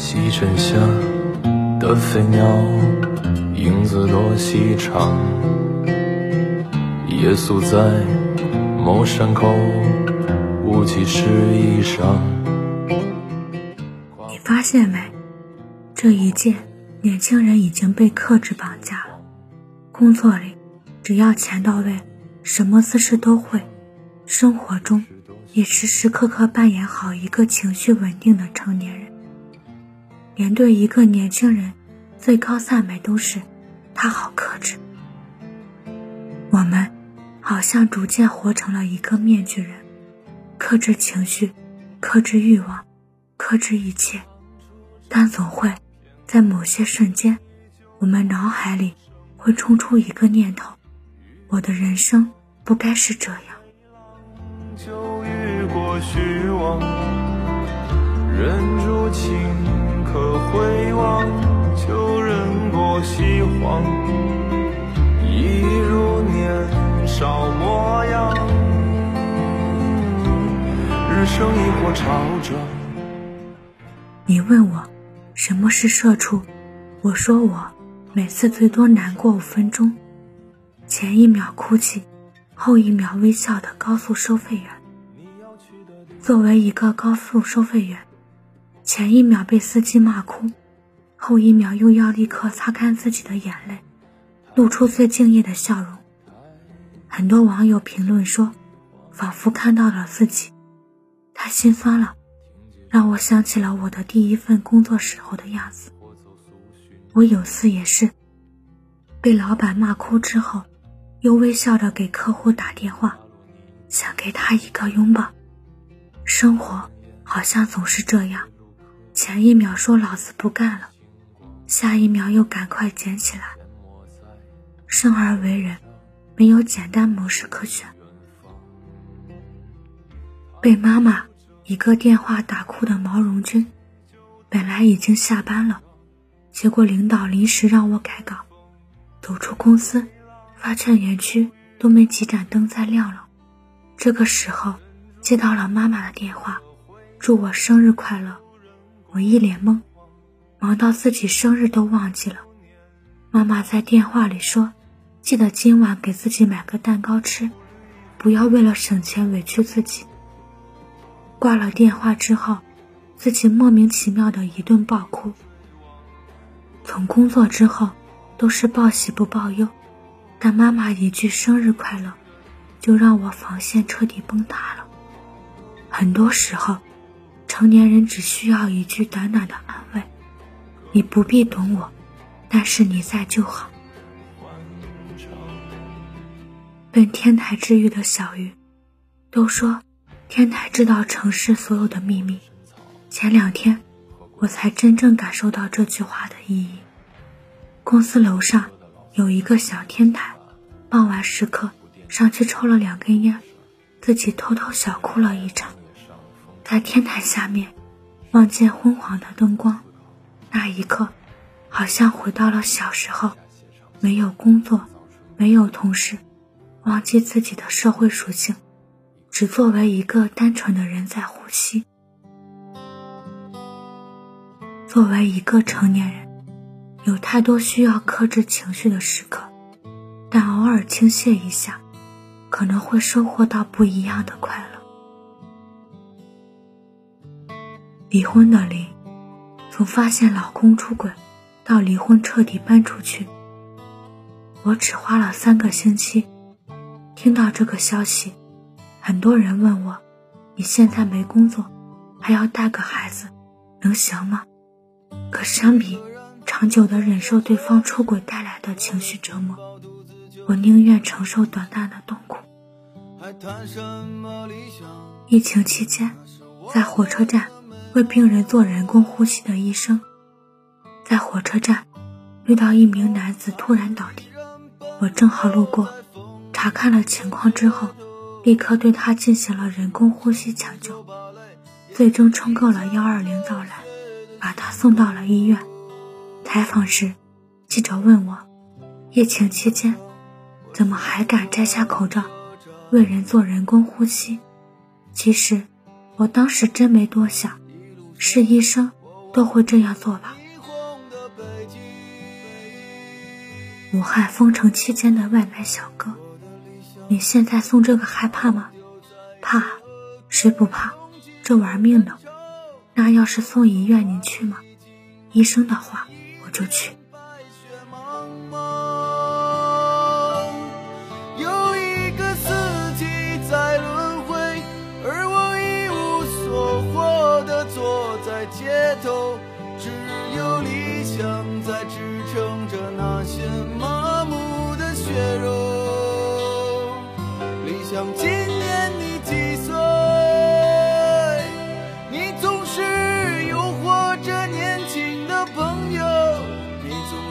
西沉下的飞鸟，影子多细长。夜宿在某山口，雾气湿衣裳。你发现没？这一届年轻人已经被克制绑架了。工作里，只要钱到位，什么姿势都会；生活中，也时时刻刻扮演好一个情绪稳定的成年人。连对一个年轻人，最高赞美都是他好克制。我们好像逐渐活成了一个面具人，克制情绪，克制欲望，克制一切，但总会在某些瞬间，我们脑海里会冲出一个念头：我的人生不该是这样。就遇过虚妄，忍住情。可回望，旧人过西荒，一如年少模样。日升亦或潮涨。你问我什么是社畜，我说我每次最多难过五分钟，前一秒哭泣，后一秒微笑的高速收费员。作为一个高速收费员。前一秒被司机骂哭，后一秒又要立刻擦干自己的眼泪，露出最敬业的笑容。很多网友评论说，仿佛看到了自己，太心酸了，让我想起了我的第一份工作时候的样子。我有次也是，被老板骂哭之后，又微笑着给客户打电话，想给他一个拥抱。生活好像总是这样。前一秒说老子不干了，下一秒又赶快捡起来。生而为人，没有简单模式可选。被妈妈一个电话打哭的毛绒军，本来已经下班了，结果领导临时让我改稿。走出公司，发现园区都没几盏灯在亮了。这个时候，接到了妈妈的电话，祝我生日快乐。我一脸懵，忙到自己生日都忘记了。妈妈在电话里说：“记得今晚给自己买个蛋糕吃，不要为了省钱委屈自己。”挂了电话之后，自己莫名其妙的一顿暴哭。从工作之后，都是报喜不报忧，但妈妈一句“生日快乐”，就让我防线彻底崩塌了。很多时候。成年人只需要一句短短的安慰，你不必懂我，但是你在就好。被天台治愈的小鱼，都说天台知道城市所有的秘密。前两天，我才真正感受到这句话的意义。公司楼上有一个小天台，傍晚时刻上去抽了两根烟，自己偷偷小哭了一场。在天台下面，望见昏黄的灯光，那一刻，好像回到了小时候，没有工作，没有同事，忘记自己的社会属性，只作为一个单纯的人在呼吸。作为一个成年人，有太多需要克制情绪的时刻，但偶尔倾泻一下，可能会收获到不一样的快乐。离婚的离，从发现老公出轨到离婚彻底搬出去，我只花了三个星期。听到这个消息，很多人问我：“你现在没工作，还要带个孩子，能行吗？”可相比长久的忍受对方出轨带来的情绪折磨，我宁愿承受短暂的痛苦。疫情期间，在火车站。为病人做人工呼吸的医生，在火车站遇到一名男子突然倒地，我正好路过，查看了情况之后，立刻对他进行了人工呼吸抢救，最终冲够了幺二零到来，把他送到了医院。采访时，记者问我，疫情期间怎么还敢摘下口罩为人做人工呼吸？其实我当时真没多想。是医生，都会这样做吧。武汉封城期间的外卖小哥，你现在送这个害怕吗？怕，谁不怕？这玩命呢。那要是送医院，你去吗？医生的话，我就去。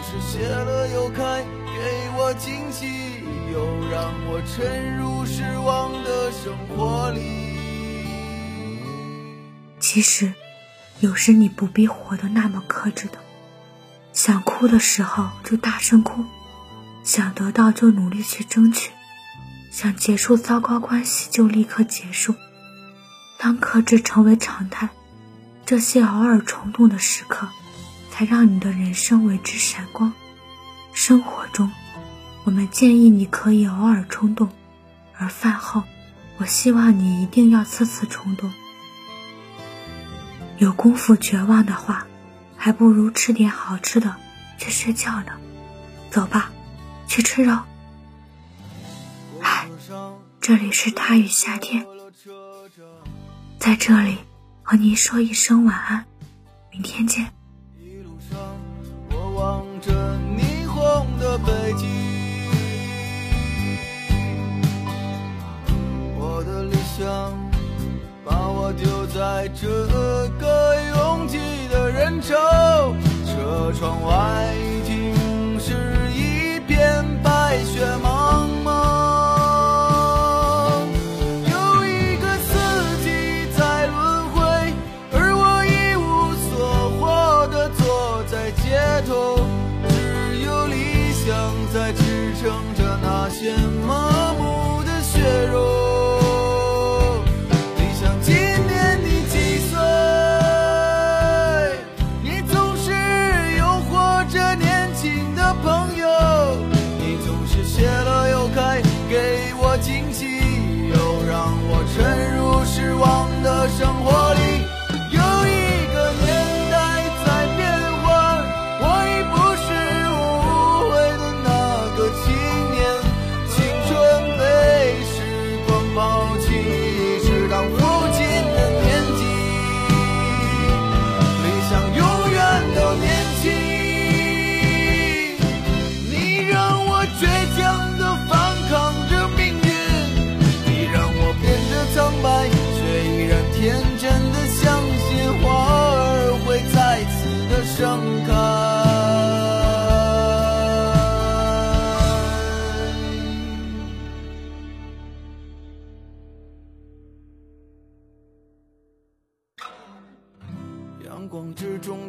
是谢了又开，给我惊喜，又让我沉入失望的生活里。其实。有时你不必活得那么克制的，想哭的时候就大声哭，想得到就努力去争取，想结束糟糕关系就立刻结束。当克制成为常态，这些偶尔冲动的时刻，才让你的人生为之闪光。生活中，我们建议你可以偶尔冲动，而饭后，我希望你一定要次次冲动。有功夫绝望的话，还不如吃点好吃的去睡觉呢。走吧，去吃肉。嗨，这里是他与夏天，在这里和您说一声晚安，明天见。望着霓虹的北京，我的理想。把我丢在这个拥挤的人潮，车窗外